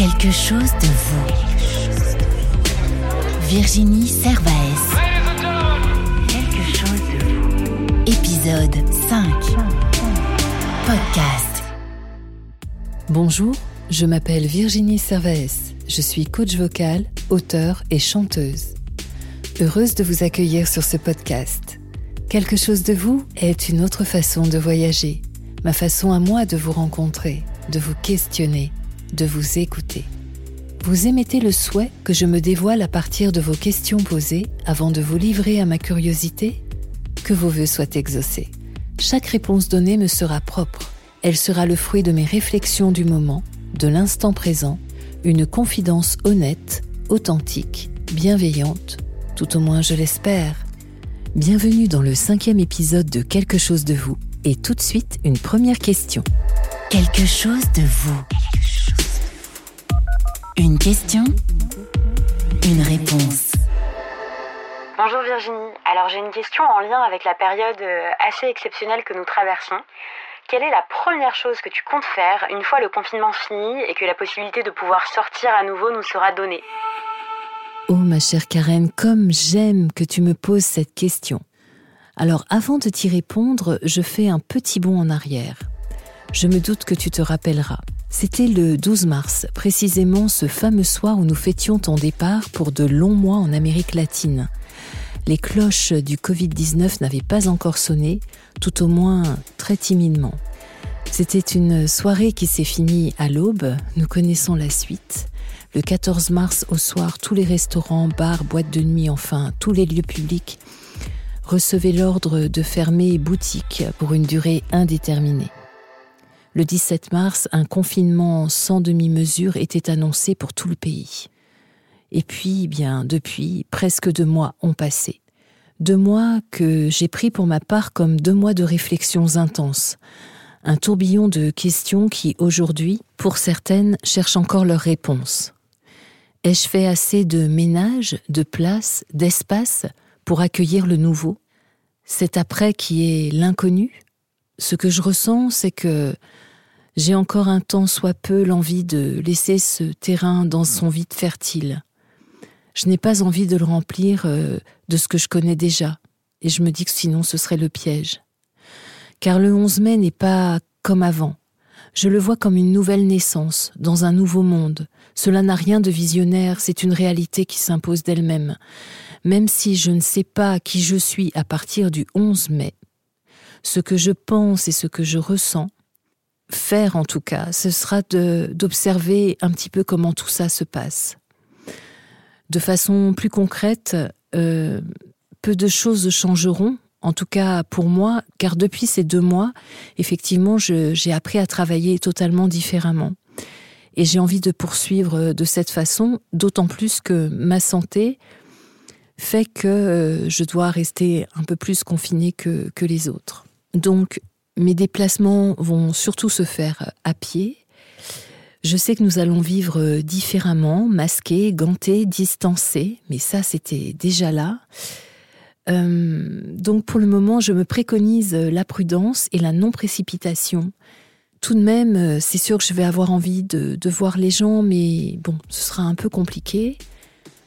Quelque chose de vous. Virginie Servaes. Quelque chose de vous. Épisode 5. Podcast. Bonjour, je m'appelle Virginie Servaes. Je suis coach vocal, auteur et chanteuse. Heureuse de vous accueillir sur ce podcast. Quelque chose de vous est une autre façon de voyager, ma façon à moi de vous rencontrer, de vous questionner, de vous écouter. Vous émettez le souhait que je me dévoile à partir de vos questions posées avant de vous livrer à ma curiosité? Que vos voeux soient exaucés. Chaque réponse donnée me sera propre. Elle sera le fruit de mes réflexions du moment, de l'instant présent, une confidence honnête, authentique, bienveillante, tout au moins je l'espère. Bienvenue dans le cinquième épisode de Quelque chose de vous. Et tout de suite, une première question. Quelque chose de vous. Une question, une réponse. Bonjour Virginie. Alors j'ai une question en lien avec la période euh, assez exceptionnelle que nous traversons. Quelle est la première chose que tu comptes faire une fois le confinement fini et que la possibilité de pouvoir sortir à nouveau nous sera donnée? Oh ma chère Karen, comme j'aime que tu me poses cette question. Alors avant de t'y répondre, je fais un petit bond en arrière. Je me doute que tu te rappelleras. C'était le 12 mars, précisément ce fameux soir où nous fêtions ton départ pour de longs mois en Amérique latine. Les cloches du Covid-19 n'avaient pas encore sonné, tout au moins très timidement. C'était une soirée qui s'est finie à l'aube, nous connaissons la suite. Le 14 mars au soir, tous les restaurants, bars, boîtes de nuit, enfin tous les lieux publics recevaient l'ordre de fermer boutiques pour une durée indéterminée. Le 17 mars, un confinement sans demi-mesure était annoncé pour tout le pays. Et puis, bien, depuis, presque deux mois ont passé. Deux mois que j'ai pris pour ma part comme deux mois de réflexions intenses. Un tourbillon de questions qui, aujourd'hui, pour certaines, cherchent encore leurs réponses. Ai-je fait assez de ménage, de place, d'espace pour accueillir le nouveau? C'est après qui est l'inconnu? Ce que je ressens, c'est que j'ai encore un temps soit peu l'envie de laisser ce terrain dans son vide fertile. Je n'ai pas envie de le remplir euh, de ce que je connais déjà, et je me dis que sinon ce serait le piège. Car le 11 mai n'est pas comme avant. Je le vois comme une nouvelle naissance, dans un nouveau monde. Cela n'a rien de visionnaire, c'est une réalité qui s'impose d'elle-même. Même si je ne sais pas qui je suis à partir du 11 mai, ce que je pense et ce que je ressens, faire en tout cas, ce sera d'observer un petit peu comment tout ça se passe. De façon plus concrète, euh, peu de choses changeront, en tout cas pour moi, car depuis ces deux mois, effectivement, j'ai appris à travailler totalement différemment. Et j'ai envie de poursuivre de cette façon, d'autant plus que ma santé fait que euh, je dois rester un peu plus confinée que, que les autres. Donc, mes déplacements vont surtout se faire à pied. Je sais que nous allons vivre différemment, masqués, gantés, distancés, mais ça c'était déjà là. Euh, donc pour le moment, je me préconise la prudence et la non-précipitation. Tout de même, c'est sûr que je vais avoir envie de, de, voir les gens, mais bon, ce sera un peu compliqué.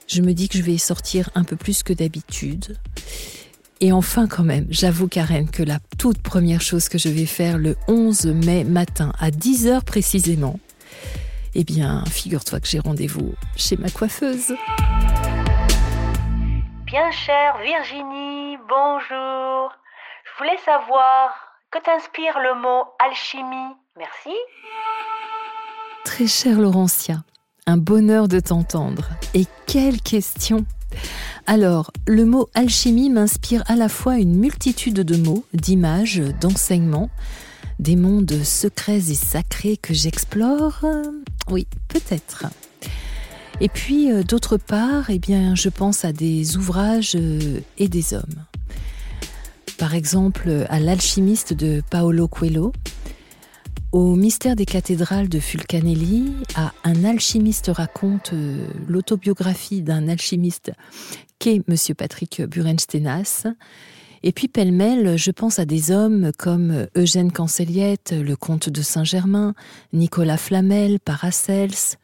Je me dis que je vais sortir un peu plus que d'habitude. Et enfin quand même, j'avoue Karen que la toute première chose que je vais faire le 11 mai matin à 10h précisément, eh bien, figure-toi que j'ai rendez-vous chez ma coiffeuse. Bien chère Virginie, bonjour. Je voulais savoir que t'inspire le mot alchimie. Merci. Très cher Laurentia, un bonheur de t'entendre. Et quelle question alors, le mot alchimie m'inspire à la fois une multitude de mots, d'images, d'enseignements, des mondes secrets et sacrés que j'explore. Oui, peut-être. Et puis, euh, d'autre part, eh bien, je pense à des ouvrages euh, et des hommes. Par exemple, à L'alchimiste de Paolo Coelho, au mystère des cathédrales de Fulcanelli, à Un alchimiste raconte euh, l'autobiographie d'un alchimiste qu'est M. Patrick Burenstenas. Et puis pêle-mêle, je pense à des hommes comme Eugène Canceliette, le comte de Saint-Germain, Nicolas Flamel, Paracels,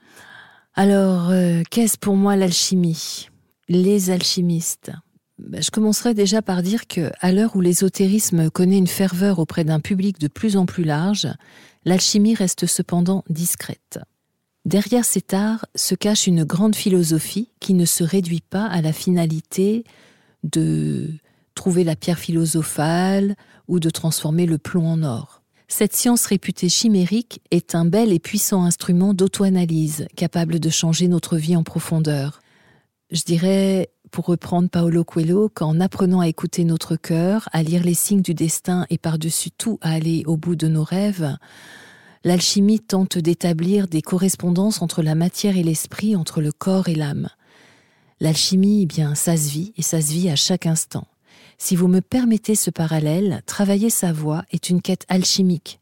Alors, euh, qu'est-ce pour moi l'alchimie? Les alchimistes. Ben, je commencerai déjà par dire que, à l'heure où l'ésotérisme connaît une ferveur auprès d'un public de plus en plus large, l'alchimie reste cependant discrète. Derrière cet art se cache une grande philosophie qui ne se réduit pas à la finalité de trouver la pierre philosophale ou de transformer le plomb en or. Cette science réputée chimérique est un bel et puissant instrument d'auto-analyse, capable de changer notre vie en profondeur. Je dirais, pour reprendre Paolo Coelho, qu'en apprenant à écouter notre cœur, à lire les signes du destin et par-dessus tout à aller au bout de nos rêves, l'alchimie tente d'établir des correspondances entre la matière et l'esprit, entre le corps et l'âme. L'alchimie, eh bien, ça se vit et ça se vit à chaque instant. Si vous me permettez ce parallèle, travailler sa voix est une quête alchimique.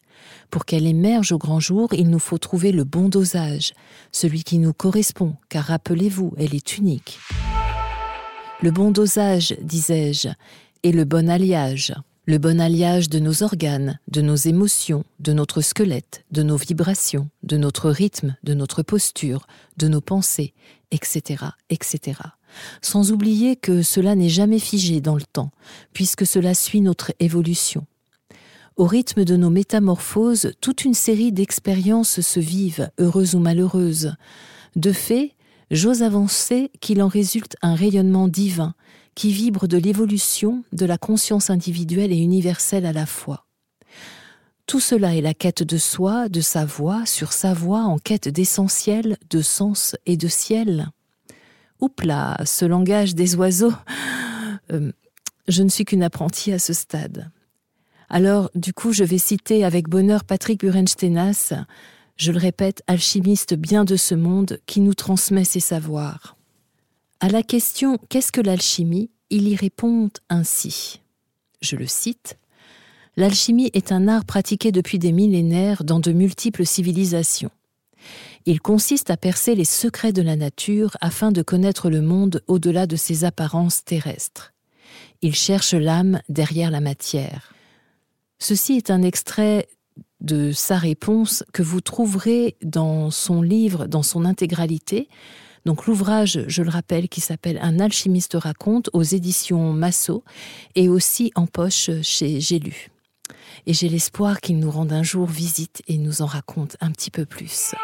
Pour qu'elle émerge au grand jour, il nous faut trouver le bon dosage, celui qui nous correspond, car rappelez-vous, elle est unique. Le bon dosage, disais-je, et le bon alliage. Le bon alliage de nos organes, de nos émotions, de notre squelette, de nos vibrations, de notre rythme, de notre posture, de nos pensées, etc., etc sans oublier que cela n'est jamais figé dans le temps, puisque cela suit notre évolution. Au rythme de nos métamorphoses, toute une série d'expériences se vivent, heureuses ou malheureuses. De fait, j'ose avancer qu'il en résulte un rayonnement divin, qui vibre de l'évolution de la conscience individuelle et universelle à la fois. Tout cela est la quête de soi, de sa voix, sur sa voix en quête d'essentiel, de sens et de ciel. Oupla, ce langage des oiseaux. Euh, je ne suis qu'une apprentie à ce stade. Alors, du coup, je vais citer avec bonheur Patrick Burenstenas, je le répète, alchimiste bien de ce monde, qui nous transmet ses savoirs. À la question Qu'est-ce que l'alchimie il y répond ainsi. Je le cite L'alchimie est un art pratiqué depuis des millénaires dans de multiples civilisations. Il consiste à percer les secrets de la nature afin de connaître le monde au-delà de ses apparences terrestres. Il cherche l'âme derrière la matière. Ceci est un extrait de sa réponse que vous trouverez dans son livre, dans son intégralité. Donc l'ouvrage, je le rappelle, qui s'appelle Un alchimiste raconte aux éditions Massot et aussi en poche chez J'ai lu. Et j'ai l'espoir qu'il nous rende un jour visite et nous en raconte un petit peu plus.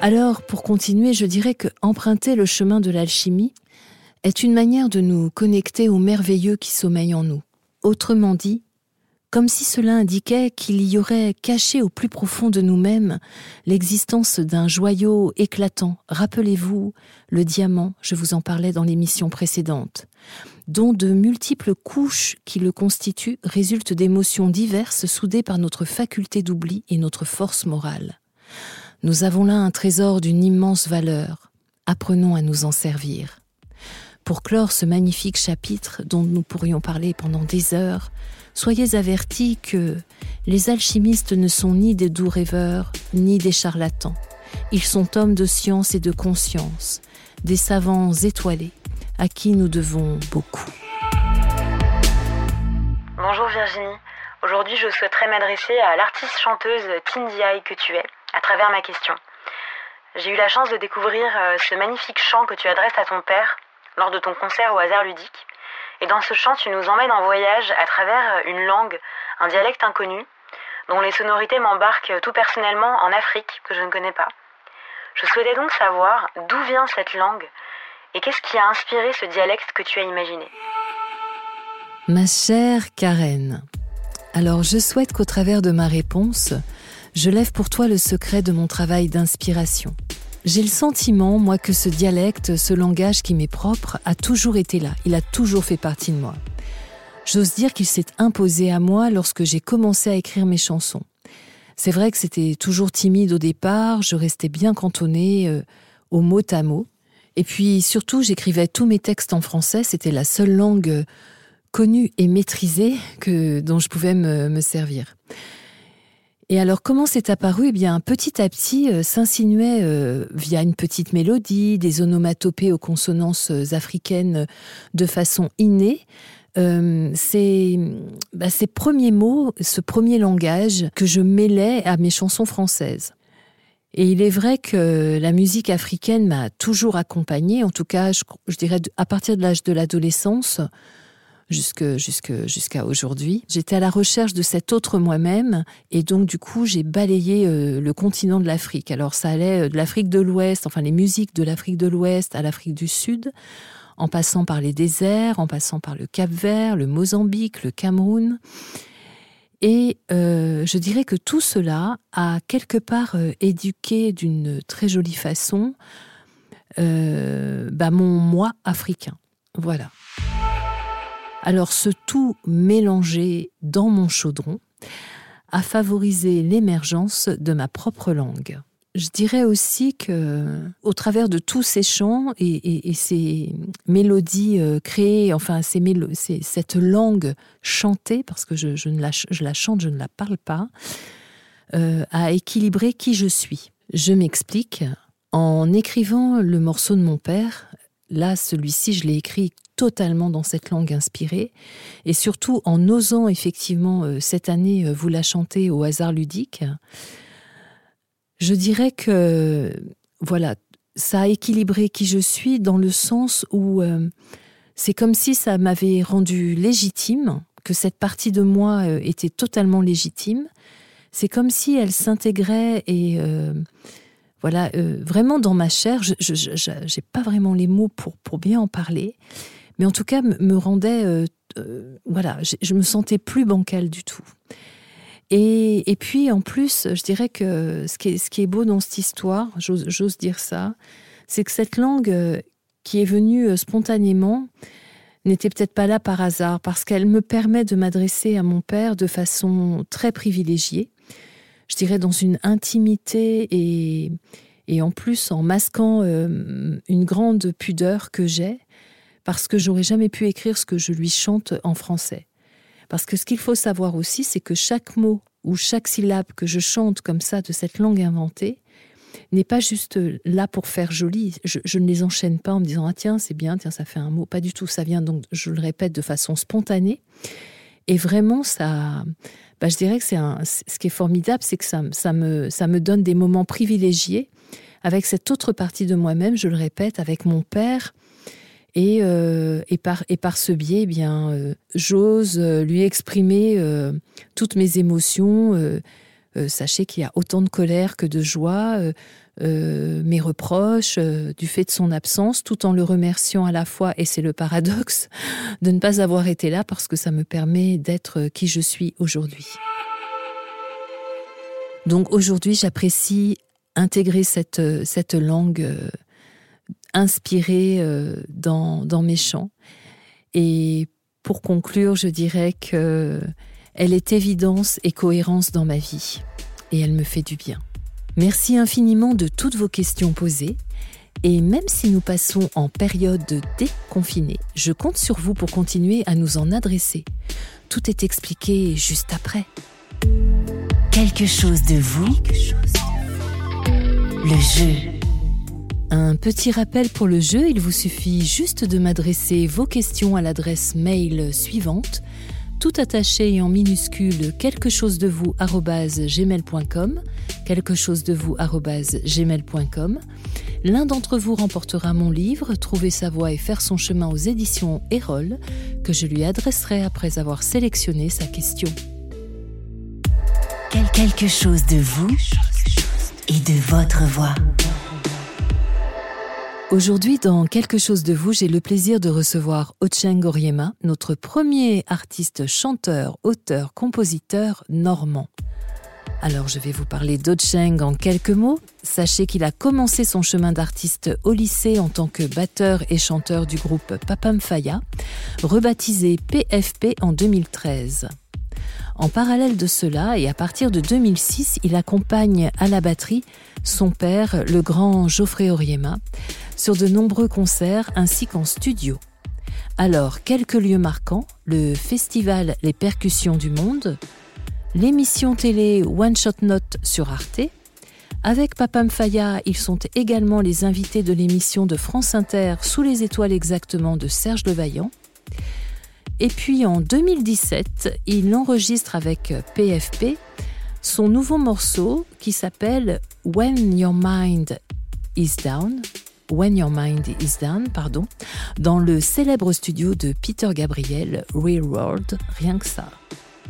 Alors, pour continuer, je dirais que emprunter le chemin de l'alchimie est une manière de nous connecter au merveilleux qui sommeille en nous. Autrement dit, comme si cela indiquait qu'il y aurait caché au plus profond de nous-mêmes l'existence d'un joyau éclatant. Rappelez-vous le diamant, je vous en parlais dans l'émission précédente, dont de multiples couches qui le constituent résultent d'émotions diverses soudées par notre faculté d'oubli et notre force morale. Nous avons là un trésor d'une immense valeur. Apprenons à nous en servir. Pour clore ce magnifique chapitre dont nous pourrions parler pendant des heures, soyez avertis que les alchimistes ne sont ni des doux rêveurs, ni des charlatans. Ils sont hommes de science et de conscience, des savants étoilés, à qui nous devons beaucoup. Bonjour Virginie. Aujourd'hui, je souhaiterais m'adresser à l'artiste chanteuse Tindy que tu es à travers ma question. J'ai eu la chance de découvrir euh, ce magnifique chant que tu adresses à ton père lors de ton concert au hasard ludique. Et dans ce chant, tu nous emmènes en voyage à travers une langue, un dialecte inconnu, dont les sonorités m'embarquent tout personnellement en Afrique, que je ne connais pas. Je souhaitais donc savoir d'où vient cette langue et qu'est-ce qui a inspiré ce dialecte que tu as imaginé. Ma chère Karen, alors je souhaite qu'au travers de ma réponse, je lève pour toi le secret de mon travail d'inspiration. J'ai le sentiment, moi, que ce dialecte, ce langage qui m'est propre, a toujours été là, il a toujours fait partie de moi. J'ose dire qu'il s'est imposé à moi lorsque j'ai commencé à écrire mes chansons. C'est vrai que c'était toujours timide au départ, je restais bien cantonnée euh, au mot à mot. Et puis surtout, j'écrivais tous mes textes en français, c'était la seule langue euh, connue et maîtrisée que, dont je pouvais me, me servir. Et alors, comment c'est apparu? Eh bien, petit à petit, euh, s'insinuait euh, via une petite mélodie, des onomatopées aux consonances euh, africaines de façon innée. ces, bah, ces premiers mots, ce premier langage que je mêlais à mes chansons françaises. Et il est vrai que la musique africaine m'a toujours accompagnée, en tout cas, je, dirais à partir de l'âge de l'adolescence jusque, jusqu'à aujourd'hui. J'étais à la recherche de cet autre moi-même et donc du coup j'ai balayé euh, le continent de l'Afrique. Alors ça allait euh, de l'Afrique de l'Ouest, enfin les musiques de l'Afrique de l'Ouest à l'Afrique du Sud, en passant par les déserts, en passant par le Cap-Vert, le Mozambique, le Cameroun. Et euh, je dirais que tout cela a quelque part éduqué d'une très jolie façon bah, mon moi africain. Voilà. Alors ce tout mélangé dans mon chaudron a favorisé l'émergence de ma propre langue. Je dirais aussi que, au travers de tous ces chants et, ces mélodies euh, créées, enfin cette langue chantée, parce que je, ne la, chante, je ne la parle pas, euh, a équilibré qui je suis. Je m'explique. En écrivant le morceau de mon père, là, celui-ci, je l'ai écrit totalement dans cette langue inspirée, et surtout en osant effectivement euh, cette année vous la chanter au hasard ludique. Je dirais que, voilà, ça a équilibré qui je suis dans le sens où euh, c'est comme si ça m'avait rendu légitime, que cette partie de moi euh, était totalement légitime. C'est comme si elle s'intégrait et euh, voilà vraiment dans ma chair. Je n'ai pas vraiment les mots pour pour bien en parler, mais en tout cas me rendait voilà, je me sentais plus bancale du tout. Et, puis en plus, je dirais que ce qui est, ce qui est beau dans cette histoire, j'ose dire ça, c'est que cette langue euh, qui est venue euh, spontanément n'était peut-être pas là par hasard, parce qu'elle me permet de m'adresser à mon père de façon très privilégiée, je dirais dans une intimité et, et en plus en masquant euh, une grande pudeur que j'ai, parce que j'aurais jamais pu écrire ce que je lui chante en français. Parce que ce qu'il faut savoir aussi, c'est que chaque mot ou chaque syllabe que je chante comme ça de cette langue inventée n'est pas juste là pour faire joli. Je, ne les enchaîne pas en me disant ah tiens c'est bien tiens ça fait un mot. Pas du tout. Ça vient donc je le répète de façon spontanée et vraiment ça. Bah, je dirais que c'est ce qui est formidable, c'est que ça, ça, me, ça me donne des moments privilégiés avec cette autre partie de moi-même, je le répète, avec mon père, et, euh, et, par, et par ce biais, eh bien, euh, j'ose euh, lui exprimer toutes mes émotions. sachez qu'il y a autant de colère que de joie, mes reproches du fait de son absence, tout en le remerciant à la fois, et c'est le paradoxe, de ne pas avoir été là parce que ça me permet d'être qui je suis aujourd'hui. Donc aujourd'hui, j'apprécie intégrer cette, cette langue inspirée euh, dans, dans mes chants. Et pour conclure, je dirais que elle est évidence et cohérence dans ma vie. Et elle me fait du bien. Merci infiniment de toutes vos questions posées. Et même si nous passons en période déconfinée, je compte sur vous pour continuer à nous en adresser. Tout est expliqué juste après. Quelque chose de vous. Le jeu. Un petit rappel pour le jeu, il vous suffit juste de m'adresser vos questions à l'adresse mail suivante, tout attaché et en minuscule quelque chose de vous gmail.com, quelque chose de vous gmail.com. L'un d'entre vous remportera mon livre Trouver sa voie et faire son chemin aux éditions Erol, que je lui adresserai après avoir sélectionné sa question. Quelque chose de vous et de votre voix. Aujourd'hui, dans Quelque chose de vous, j'ai le plaisir de recevoir Ocheng Oriema, notre premier artiste chanteur, auteur, compositeur normand. Alors je vais vous parler d'Ocheng en quelques mots. Sachez qu'il a commencé son chemin d'artiste au lycée en tant que batteur et chanteur du groupe Papam Faya, rebaptisé PFP en 2013. En parallèle de cela, et à partir de 2006, il accompagne à la batterie son père, le grand Geoffrey Oriema, sur de nombreux concerts ainsi qu'en studio. Alors, quelques lieux marquants, le festival Les Percussions du Monde, l'émission télé One Shot Note sur Arte. Avec Papam Faya, ils sont également les invités de l'émission de France Inter Sous les étoiles exactement de Serge Levaillant. Et puis en 2017, il enregistre avec PFP son nouveau morceau qui s'appelle When Your Mind Is Down, When Your Mind Is Down, pardon, dans le célèbre studio de Peter Gabriel, Real World, rien que ça.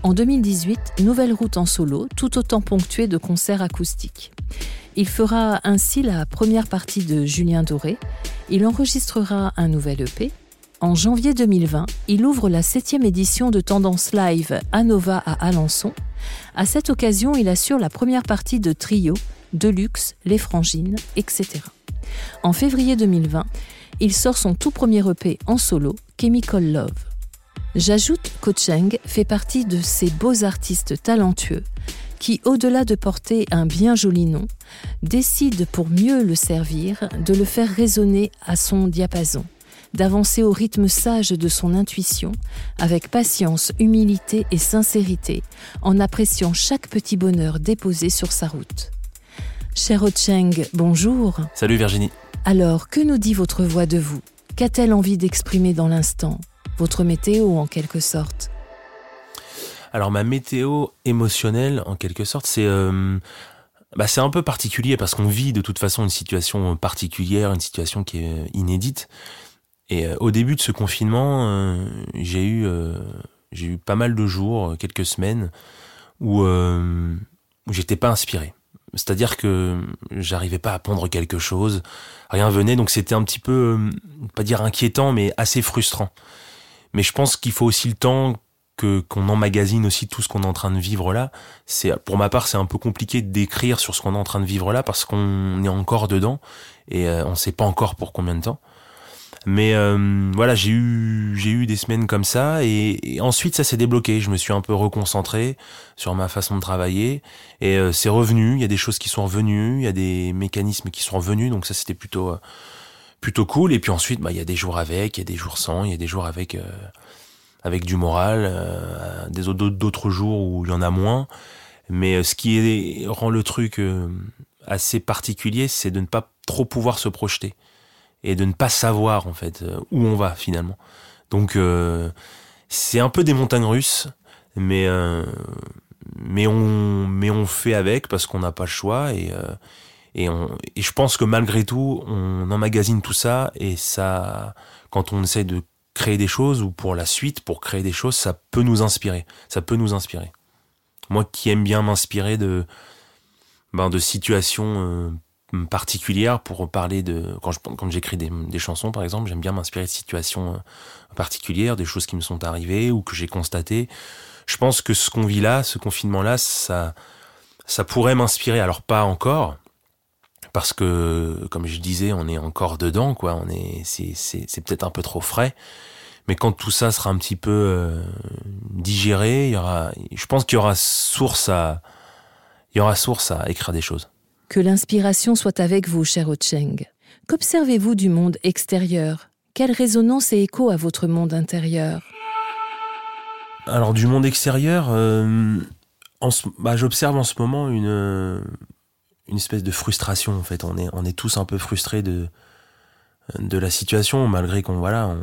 En 2018, nouvelle route en solo, tout autant ponctuée de concerts acoustiques. Il fera ainsi la première partie de Julien Doré. Il enregistrera un nouvel EP. En janvier 2020, il ouvre la septième édition de Tendance Live à Nova à Alençon. À cette occasion, il assure la première partie de Trio, Deluxe, Les Frangines, etc. En février 2020, il sort son tout premier EP en solo, Chemical Love. J'ajoute Cheng fait partie de ces beaux artistes talentueux qui, au-delà de porter un bien joli nom, décident pour mieux le servir de le faire résonner à son diapason, d'avancer au rythme sage de son intuition, avec patience, humilité et sincérité, en appréciant chaque petit bonheur déposé sur sa route. Cher Cheng, bonjour. Salut Virginie. Alors, que nous dit votre voix de vous? Qu'a-t-elle envie d'exprimer dans l'instant? Votre météo, en quelque sorte? Alors, ma météo émotionnelle, en quelque sorte, c'est... Euh, bah, c'est un peu particulier parce qu'on vit de toute façon une situation particulière, une situation qui est inédite. Et euh, au début de ce confinement, euh, j'ai eu, j'ai eu pas mal de jours, quelques semaines, où, où j'étais pas inspiré. C'est-à-dire que j'arrivais pas à pondre quelque chose, rien venait, donc c'était un petit peu, euh, pas dire inquiétant, mais assez frustrant. Mais je pense qu'il faut aussi le temps que qu'on emmagasine aussi tout ce qu'on est en train de vivre là. C'est pour ma part, c'est un peu compliqué d'écrire sur ce qu'on est en train de vivre là parce qu'on est encore dedans et euh, on sait pas encore pour combien de temps. Mais euh, voilà, j'ai eu j'ai eu des semaines comme ça et, ensuite ça s'est débloqué. Je me suis un peu reconcentré sur ma façon de travailler et euh, c'est revenu. Il y a des choses qui sont revenues, il y a des mécanismes qui sont revenus, donc ça c'était plutôt euh, plutôt cool. Et puis ensuite, bah il y a des jours avec, il y a des jours sans, il y a des jours avec avec du moral, des d'autres jours où il y en a moins. Mais ce qui rend le truc assez particulier, c'est de ne pas trop pouvoir se projeter et de ne pas savoir en fait euh, où on va finalement. Donc euh, c'est un peu des montagnes russes, mais euh, mais on mais on fait avec parce qu'on n'a pas le choix et et, on, et je pense que malgré tout on emmagasine tout ça et ça quand on essaie de créer des choses ou pour la suite pour créer des choses ça peut nous inspirer ça peut nous inspirer moi qui aime bien m'inspirer de ben de situations particulière pour parler de quand je quand j'écris des, des, chansons par exemple j'aime bien m'inspirer de situations euh, particulières des choses qui me sont arrivées ou que j'ai constatées. Je pense que ce qu'on vit là ce confinement là ça ça pourrait m'inspirer. Alors pas encore parce que comme je disais on est encore dedans quoi. On est c'est c'est c'est peut-être un peu trop frais. Mais quand tout ça sera un petit peu euh, digéré il y aura je pense qu'il y aura source à il y aura source à écrire des choses que l'inspiration soit avec vous, cher Cheng. Qu'observez-vous du monde extérieur? Quelle résonance et écho à votre monde intérieur? Alors du monde extérieur, euh, bah, j'observe en ce moment une, une espèce de frustration en fait. On est, tous un peu frustrés de, de la situation, malgré qu'on voilà, on,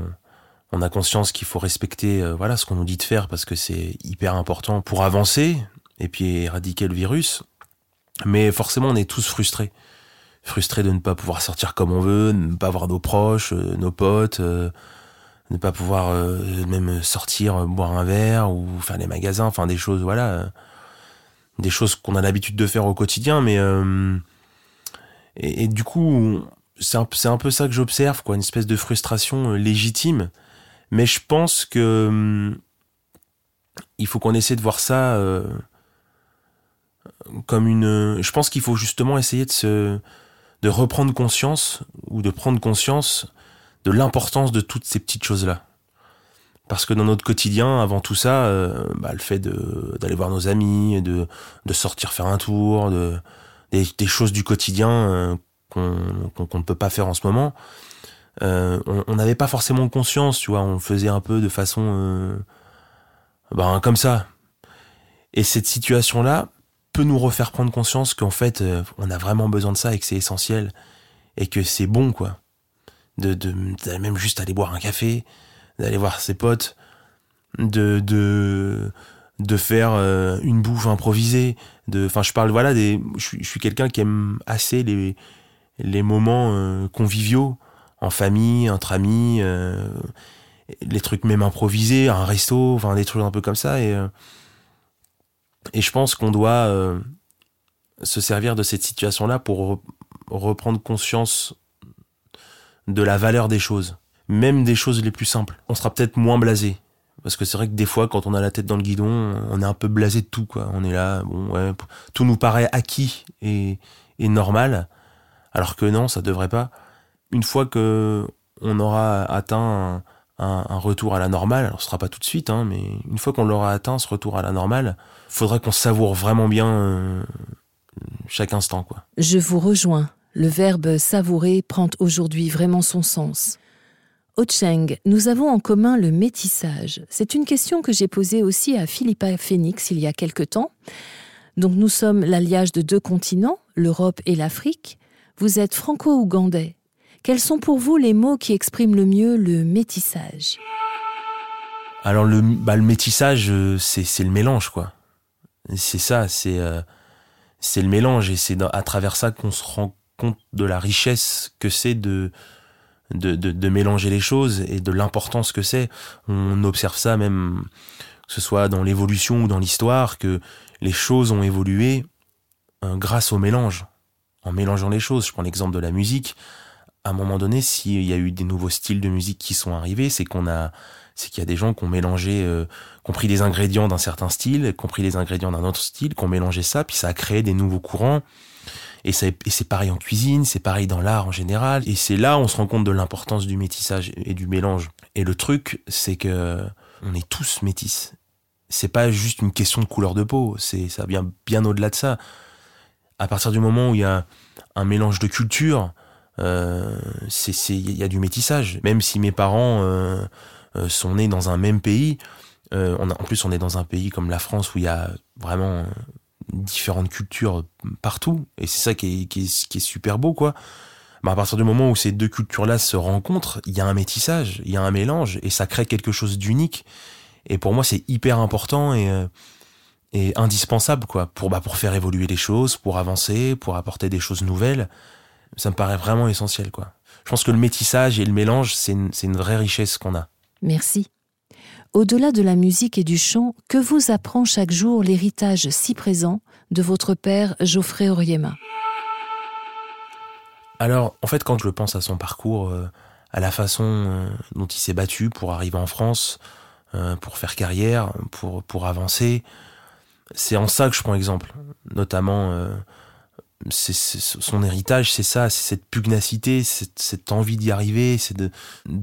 on a conscience qu'il faut respecter euh, voilà ce qu'on nous dit de faire parce que c'est hyper important pour avancer et puis éradiquer le virus. Mais forcément, on est tous frustrés. Frustrés de ne pas pouvoir sortir comme on veut, de ne pas voir nos proches, euh, nos potes, euh, ne pas pouvoir euh, même sortir, boire un verre ou faire les magasins, enfin des choses, voilà. des choses qu'on a l'habitude de faire au quotidien, mais... Et, du coup, c'est un, un, peu ça que j'observe, quoi, une espèce de frustration légitime. Mais je pense que il faut qu'on essaie de voir ça comme une. Je pense qu'il faut justement essayer de se, de reprendre conscience ou de prendre conscience de l'importance de toutes ces petites choses-là. Parce que dans notre quotidien, avant tout ça, euh, bah, le fait d'aller voir nos amis, de, de sortir faire un tour, de, des, choses du quotidien euh, qu'on ne peut pas faire en ce moment, euh, on n'avait pas forcément conscience, tu vois, on faisait un peu de façon ben, comme ça. Et cette situation-là, peut nous refaire prendre conscience qu'en fait, euh, on a vraiment besoin de ça et que c'est essentiel et que c'est bon, quoi. De, de, même juste aller boire un café, d'aller voir ses potes, de, de, de faire euh, une bouffe improvisée. De, enfin, je parle, voilà, des, je je suis quelqu'un qui aime assez les, les moments euh, conviviaux, en famille, entre amis, les trucs même improvisés, un resto, enfin, des trucs un peu comme ça. Et, et je pense qu'on doit euh, se servir de cette situation-là pour re- reprendre conscience de la valeur des choses, même des choses les plus simples. On sera peut-être moins blasé. Parce que c'est vrai que des fois, quand on a la tête dans le guidon, on est un peu blasé de tout, quoi. On est là, bon, ouais, tout nous paraît acquis et, normal, alors que non, ça devrait pas. Une fois que on aura atteint un- retour à la normale, alors ce sera pas tout de suite, hein, mais une fois qu'on l'aura atteint, ce retour à la normale, faudrait qu'on savoure vraiment bien euh, chaque instant, quoi. Je vous rejoins. Le verbe savourer prend aujourd'hui vraiment son sens. Ocheng, nous avons en commun le métissage. C'est une question que j'ai posée aussi à Philippa Phoenix il y a quelque temps. Donc nous sommes l'alliage de deux continents, l'Europe et l'Afrique. Vous êtes franco-ougandais. Quels sont pour vous les mots qui expriment le mieux le métissage? Alors le, bah, métissage, euh, c'est le mélange, quoi. C'est ça, c'est euh, le mélange et c'est à travers ça qu'on se rend compte de la richesse que c'est de, de mélanger les choses et de l'importance que c'est. On observe ça même, que ce soit dans l'évolution ou dans l'histoire, que les choses ont évolué euh, grâce au mélange, en mélangeant les choses. Je prends l'exemple de la musique. À un moment donné, s'il y a eu des nouveaux styles de musique qui sont arrivés, c'est qu'on a, c'est qu'il y a des gens qui ont mélangé, euh, qui ont pris des ingrédients d'un certain style, qui ont pris les ingrédients d'un autre style, qui ont mélangé ça, puis ça a créé des nouveaux courants. Et et c'est pareil en cuisine, c'est pareil dans l'art en général. Et c'est là où on se rend compte de l'importance du métissage et du mélange. Et le truc, c'est que on est tous métis. C'est pas juste une question de couleur de peau, c'est, ça vient bien au-delà de ça. À partir du moment où il y a un mélange de cultures, il y a du métissage. Même si mes parents euh, euh, sont nés dans un même pays, euh, on a, en plus on est dans un pays comme la France où il y a vraiment euh, différentes cultures partout, et c'est ça qui est, qui est, qui est super beau, quoi. Bah, à partir du moment où ces deux cultures-là se rencontrent, il y a un métissage, il y a un mélange, et ça crée quelque chose d'unique. Et pour moi, c'est hyper important et, euh, et indispensable, quoi, pour, bah, pour faire évoluer les choses, pour avancer, pour apporter des choses nouvelles. Ça me paraît vraiment essentiel, quoi. Je pense que le métissage et le mélange, c'est une, c'est une vraie richesse qu'on a. Merci. Au-delà de la musique et du chant, que vous apprend chaque jour l'héritage si présent de votre père Geoffrey Oriema? Alors, en fait, quand je pense à son parcours, euh, à la façon euh, dont il s'est battu pour arriver en France, euh, pour faire carrière, pour, pour avancer, c'est en ça que je prends exemple. Notamment, c'est, son héritage, c'est ça, c'est cette pugnacité, cette, cette envie d'y arriver, c'est de,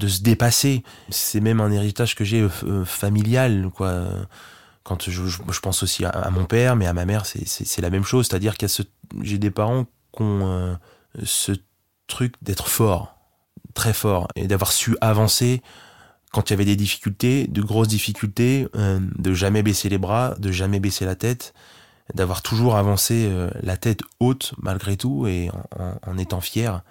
se dépasser. C'est même un héritage que j'ai euh, familial, quoi. Quand je, pense aussi à, mon père, mais à ma mère, c'est, la même chose. C'est-à-dire qu'il ce, j'ai des parents qui ont euh, ce truc d'être fort, très fort, et d'avoir su avancer quand il y avait des difficultés, de grosses difficultés, euh, de jamais baisser les bras, de jamais baisser la tête, d'avoir toujours avancé euh, la tête haute malgré tout et en, en- étant fier.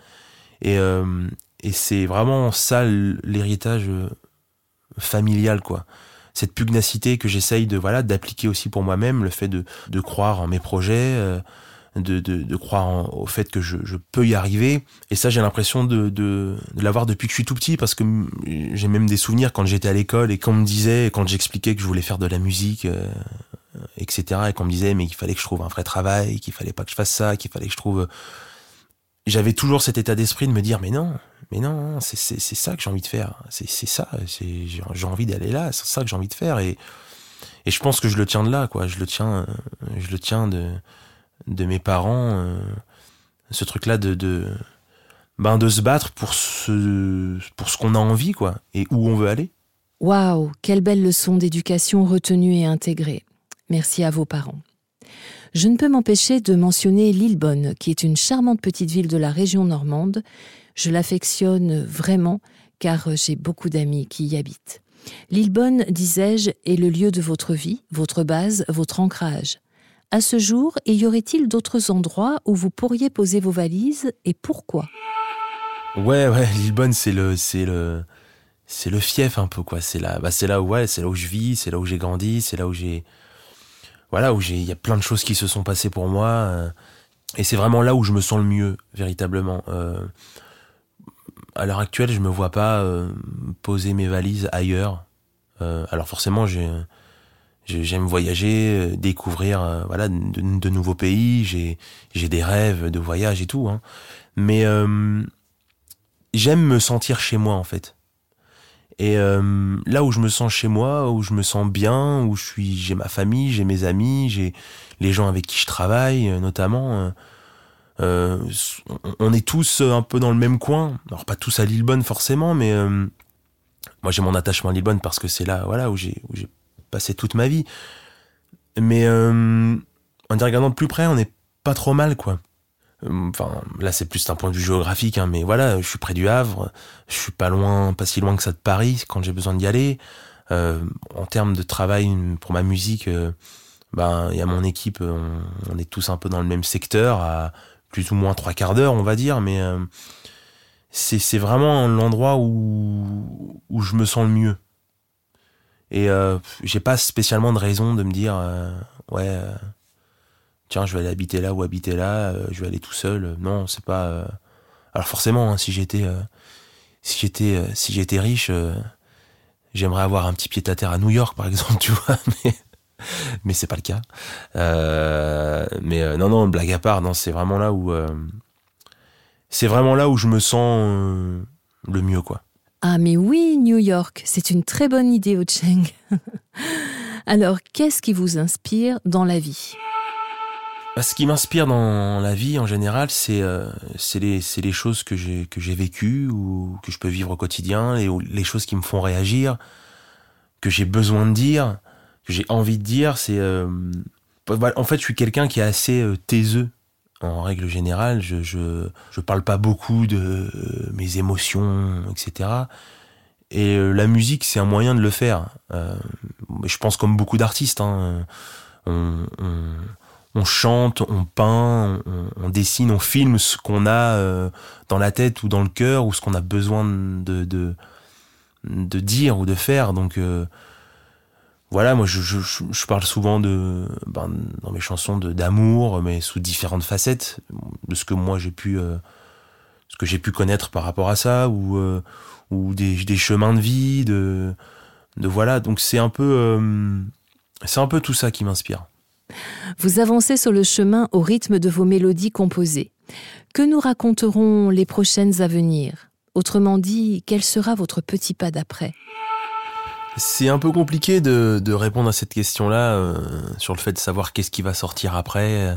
Et, euh, et c'est vraiment ça l'héritage euh, familial, quoi. Cette pugnacité que j'essaye de voilà d'appliquer aussi pour moi-même, le fait de, de croire en mes projets, euh, de, de, de croire en- au fait que je, je peux y arriver. Et ça, j'ai l'impression de, de, de l'avoir depuis que je suis tout petit, parce que mm, j'ai même des souvenirs quand j'étais à l'école et qu'on me disait, quand j'expliquais que je voulais faire de la musique, euh, etc., et qu'on me disait, mais qu'il fallait que je trouve un vrai travail, qu'il fallait pas que je fasse ça, qu'il fallait que je trouve... J'avais toujours cet état d'esprit de me dire, mais non, mais non, c'est ça que j'ai envie de faire, c'est ça, j'ai envie d'aller là, c'est ça que j'ai envie de faire, et, et je pense que je le tiens de là, quoi, je le tiens, euh, je le tiens de, de mes parents, euh, ce truc-là de, de, ben de se battre pour ce, pour ce qu'on a envie, quoi, et où on veut aller. Waouh, quelle belle leçon d'éducation retenue et intégrée. Merci à vos parents. Je ne peux m'empêcher de mentionner Lillebonne, qui est une charmante petite ville de la région normande. Je l'affectionne vraiment car j'ai beaucoup d'amis qui y habitent. Lillebonne, disais-je, est le lieu de votre vie, votre base, votre ancrage. À ce jour, y aurait-il d'autres endroits où vous pourriez poser vos valises et pourquoi? Ouais, ouais, Lillebonne, c'est le, c'est le, c'est le fief un peu, quoi. C'est là, bah, c'est là où, ouais, c'est là où je vis, c'est là où j'ai grandi, c'est là où j'ai, voilà, où il y a plein de choses qui se sont passées pour moi. et c'est vraiment là où je me sens le mieux, véritablement. à l'heure actuelle, je me vois pas poser mes valises ailleurs. alors forcément, j'ai J'aime voyager, découvrir voilà de, nouveaux pays. J'ai j'ai des rêves de voyage et tout. Hein. Mais j'aime me sentir chez moi en fait. Et euh, là où je me sens chez moi, où je me sens bien, où je suis, j'ai ma famille, j'ai mes amis, j'ai les gens avec qui je travaille, euh, notamment. Euh, on est tous un peu dans le même coin. Alors pas tous à Lillebonne forcément, mais moi j'ai mon attachement à Lillebonne parce que c'est là, voilà, où j'ai où j'ai passé toute ma vie. Mais en y regardant de plus près, on n'est pas trop mal, quoi. Euh, enfin, là, c'est plus un point de vue géographique, hein, mais voilà, je suis près du Havre, je suis pas loin, pas si loin que ça de Paris quand j'ai besoin d'y aller. Euh, en termes de travail pour ma musique, euh, ben il y a mon équipe, on, est tous un peu dans le même secteur, à plus ou moins trois quarts d'heure, on va dire, mais c'est c'est vraiment l'endroit où où je me sens le mieux. Et j'ai pas spécialement de raison de me dire ouais tiens, je vais aller habiter là ou habiter là, euh, je vais aller tout seul. Non, c'est pas. Euh, alors forcément, hein, si j'étais, euh, si j'étais, si j'étais riche, j'aimerais avoir un petit pied à terre à New York, par exemple, tu vois. Mais mais c'est pas le cas. mais non, non, blague à part, non, c'est vraiment là où c'est vraiment là où je me sens le mieux, quoi. Ah mais oui, New York, c'est une très bonne idée, Cheng. Alors, qu'est-ce qui vous inspire dans la vie? Ce qui m'inspire dans la vie en général, c'est euh, les, les choses que j'ai vécues ou que je peux vivre au quotidien, et les choses qui me font réagir, que j'ai besoin de dire, que j'ai envie de dire. C'est euh, bah, en fait, je suis quelqu'un qui est assez euh, taiseux en règle générale. Je, je je parle pas beaucoup de euh, mes émotions, etc. Et la musique, c'est un moyen de le faire. je pense comme beaucoup d'artistes. Hein, on on chante, on peint, on, dessine, on filme ce qu'on a euh, dans la tête ou dans le cœur ou ce qu'on a besoin de, de, de dire ou de faire. Donc euh, voilà, moi je, je, je, parle souvent de ben, dans mes chansons d'amour, mais sous différentes facettes de ce que moi j'ai pu euh, ce que j'ai pu connaître par rapport à ça ou ou des, des chemins de vie, de de voilà. Donc c'est un peu c'est un peu tout ça qui m'inspire. Vous avancez sur le chemin au rythme de vos mélodies composées. Que nous raconteront les prochaines à venir? Autrement dit, quel sera votre petit pas d'après? C'est un peu compliqué de, répondre à cette question-là euh, sur le fait de savoir qu'est-ce qui va sortir après, euh,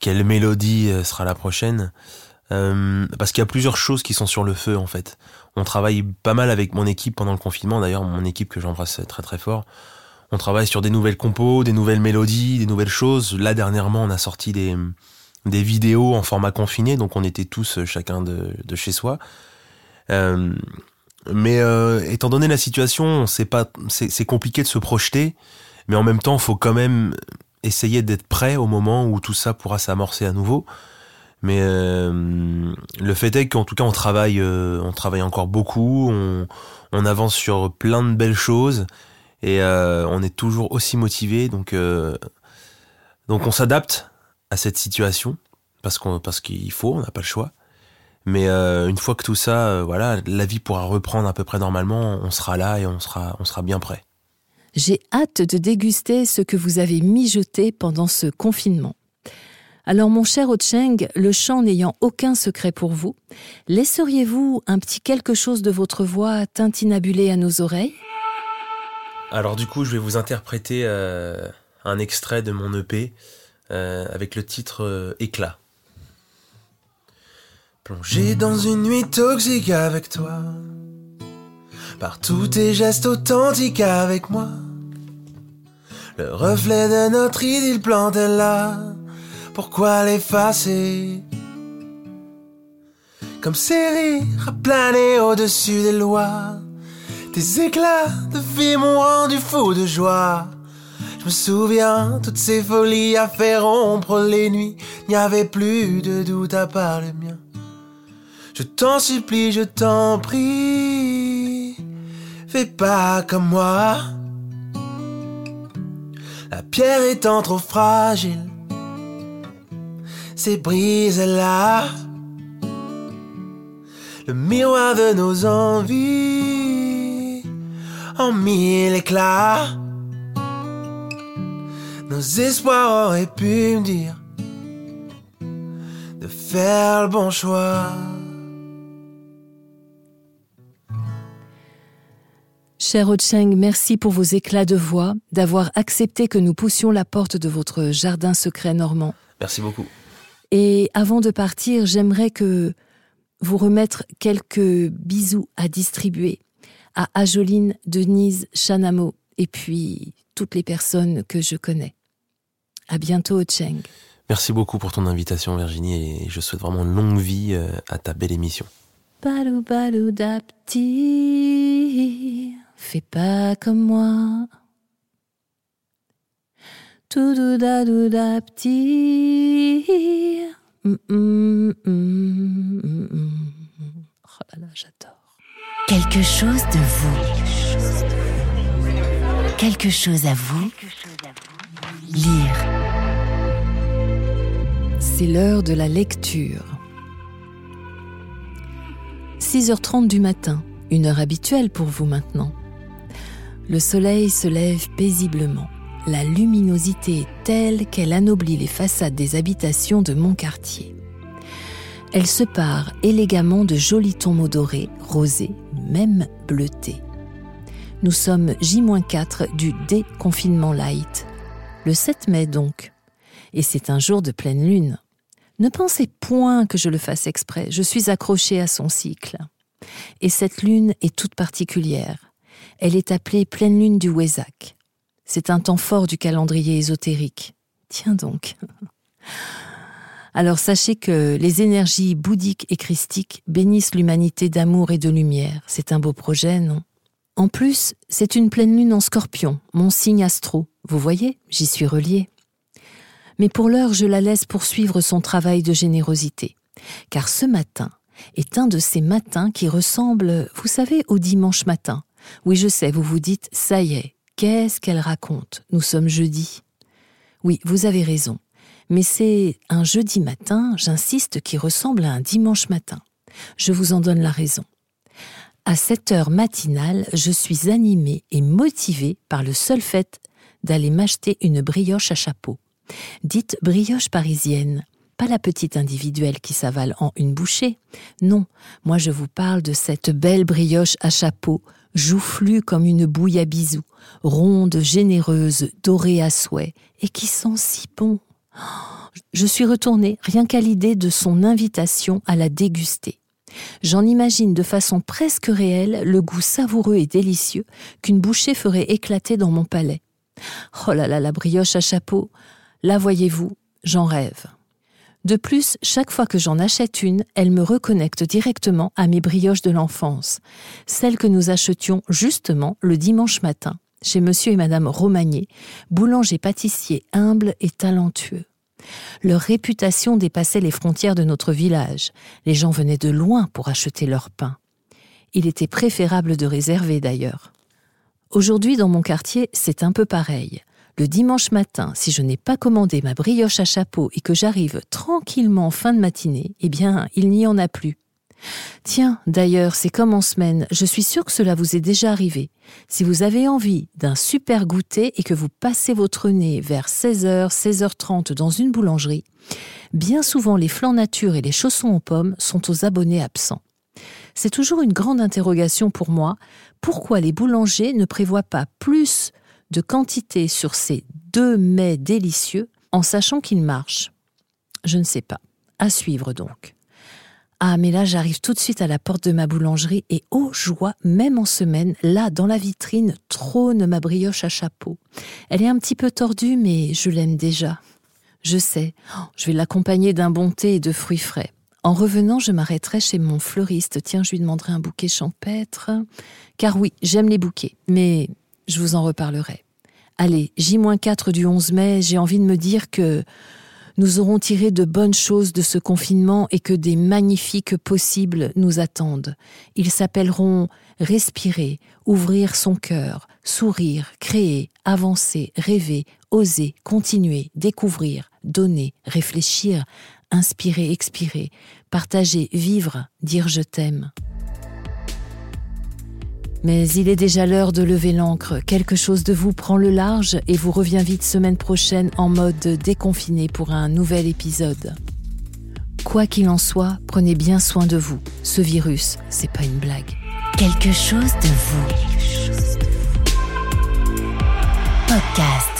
quelle mélodie euh, sera la prochaine, parce qu'il y a plusieurs choses qui sont sur le feu en fait. On travaille pas mal avec mon équipe pendant le confinement, d'ailleurs mon équipe que j'embrasse très très fort. On travaille sur des nouvelles compos, des nouvelles mélodies, des nouvelles choses. Là, dernièrement, on a sorti des, des vidéos en format confiné, donc on était tous euh, chacun de, de chez soi. Euh, mais euh, étant donné la situation, c'est pas, c'est compliqué de se projeter, mais en même temps, faut quand même essayer d'être prêt au moment où tout ça pourra s'amorcer à nouveau. Mais le fait est qu'en tout cas, on travaille, on travaille encore beaucoup, on, on avance sur plein de belles choses et euh, on est toujours aussi motivé. Donc, euh, donc on s'adapte à cette situation parce qu'on parce qu'il faut, on n'a pas le choix. Mais euh, une fois que tout ça, voilà, la vie pourra reprendre à peu près normalement, on sera là et on sera, on sera bien prêt. J'ai hâte de déguster ce que vous avez mijoté pendant ce confinement. Alors mon cher Ocheng, le chant n'ayant aucun secret pour vous, laisseriez-vous un petit quelque chose de votre voix tintinabuler à nos oreilles? Alors du coup, je vais vous interpréter euh, un extrait de mon EP euh, avec le titre euh, Éclat. Plongé dans une nuit toxique avec toi, par tous tes gestes authentiques avec moi, le reflet de notre idylle planté là, pourquoi l'effacer? Comme ces rires planer au-dessus des lois tes éclats de vie m'ont rendu fou de joie. Je me souviens, toutes ces folies à faire rompre les nuits. N'y avait plus de doute à part le mien. Je t'en supplie, je t'en prie. Fais pas comme moi. La pierre étant trop fragile, c'est brisé là. Le miroir de nos envies en mille éclats. Nos espoirs auraient pu me dire de faire le bon choix. Cher Ocheng, merci pour vos éclats de voix, d'avoir accepté que nous poussions la porte de votre jardin secret normand. Merci beaucoup. Et avant de partir, j'aimerais que vous remettre quelques bisous à distribuer à Ajoline, Denise, Chanamo et puis toutes les personnes que je connais. À bientôt, Ocheng. Merci beaucoup pour ton invitation, Virginie, et je souhaite vraiment une longue vie euh, à ta belle émission. Balou balou dapti, fais pas comme moi. Tout petit. Mm, mm, mm, Quelque chose de vous. Quelque chose à vous. Lire. C'est l'heure de la lecture. 6h30 du matin, une heure habituelle pour vous maintenant. Le soleil se lève paisiblement. La luminosité est telle qu'elle anoblit les façades des habitations de mon quartier. Elle se pare élégamment de jolis tons dorés, rosés, même bleutés. Nous sommes J-4 du déconfinement light. Le 7 mai donc. Et c'est un jour de pleine lune. Ne pensez point que je le fasse exprès, je suis accrochée à son cycle. Et cette lune est toute particulière. Elle est appelée pleine lune du Wesak. C'est un temps fort du calendrier ésotérique. Tiens donc. Alors sachez que les énergies bouddhiques et christiques bénissent l'humanité d'amour et de lumière. C'est un beau projet, non? En plus, c'est une pleine lune en scorpion, mon signe astro. Vous voyez, j'y suis reliée. Mais pour l'heure, je la laisse poursuivre son travail de générosité. Car ce matin est un de ces matins qui ressemblent, vous savez, au dimanche matin. Oui, je sais, vous vous dites, ça y est, qu'est-ce qu'elle raconte? Nous sommes jeudi. Oui, vous avez raison. Mais c'est un jeudi matin, j'insiste, qui ressemble à un dimanche matin. Je vous en donne la raison. À cette heure matinale, je suis animée et motivée par le seul fait d'aller m'acheter une brioche à chapeau. Dite brioche parisienne, pas la petite individuelle qui s'avale en une bouchée. Non, moi je vous parle de cette belle brioche à chapeau, joufflue comme une bouille à bisous, ronde, généreuse, dorée à souhait, et qui sent si bon. Je suis retournée rien qu'à l'idée de son invitation à la déguster. J'en imagine de façon presque réelle le goût savoureux et délicieux qu'une bouchée ferait éclater dans mon palais. Oh là là, la brioche à chapeau, là voyez-vous, j'en rêve. De plus, chaque fois que j'en achète une, elle me reconnecte directement à mes brioches de l'enfance, celles que nous achetions justement le dimanche matin chez monsieur et madame Romagné, boulangers pâtissiers humbles et talentueux. Leur réputation dépassait les frontières de notre village. Les gens venaient de loin pour acheter leur pain. Il était préférable de réserver d'ailleurs. Aujourd'hui, dans mon quartier, c'est un peu pareil. Le dimanche matin, si je n'ai pas commandé ma brioche à chapeau et que j'arrive tranquillement en fin de matinée, eh bien, il n'y en a plus. Tiens, d'ailleurs, c'est comme en semaine, je suis sûre que cela vous est déjà arrivé. Si vous avez envie d'un super goûter et que vous passez votre nez vers 16h, 16h30 dans une boulangerie, bien souvent les flancs nature et les chaussons aux pommes sont aux abonnés absents. C'est toujours une grande interrogation pour moi, pourquoi les boulangers ne prévoient pas plus de quantité sur ces deux mets délicieux en sachant qu'ils marchent? Je ne sais pas. À suivre donc. Ah, mais là, j'arrive tout de suite à la porte de ma boulangerie et oh joie, même en semaine, là, dans la vitrine, trône ma brioche à chapeau. Elle est un petit peu tordue, mais je l'aime déjà. Je sais, oh, je vais l'accompagner d'un bon thé et de fruits frais. En revenant, je m'arrêterai chez mon fleuriste. Tiens, je lui demanderai un bouquet champêtre. Car oui, j'aime les bouquets, mais je vous en reparlerai. Allez, J-4 du 11 mai, j'ai envie de me dire que nous aurons tiré de bonnes choses de ce confinement et que des magnifiques possibles nous attendent. Ils s'appelleront respirer, ouvrir son cœur, sourire, créer, avancer, rêver, oser, continuer, découvrir, donner, réfléchir, inspirer, expirer, partager, vivre, dire je t'aime. Mais il est déjà l'heure de lever l'ancre. Quelque chose de vous prend le large et vous revient vite semaine prochaine en mode déconfiné pour un nouvel épisode. Quoi qu'il en soit, prenez bien soin de vous. Ce virus, c'est pas une blague. Quelque chose de vous. Podcast.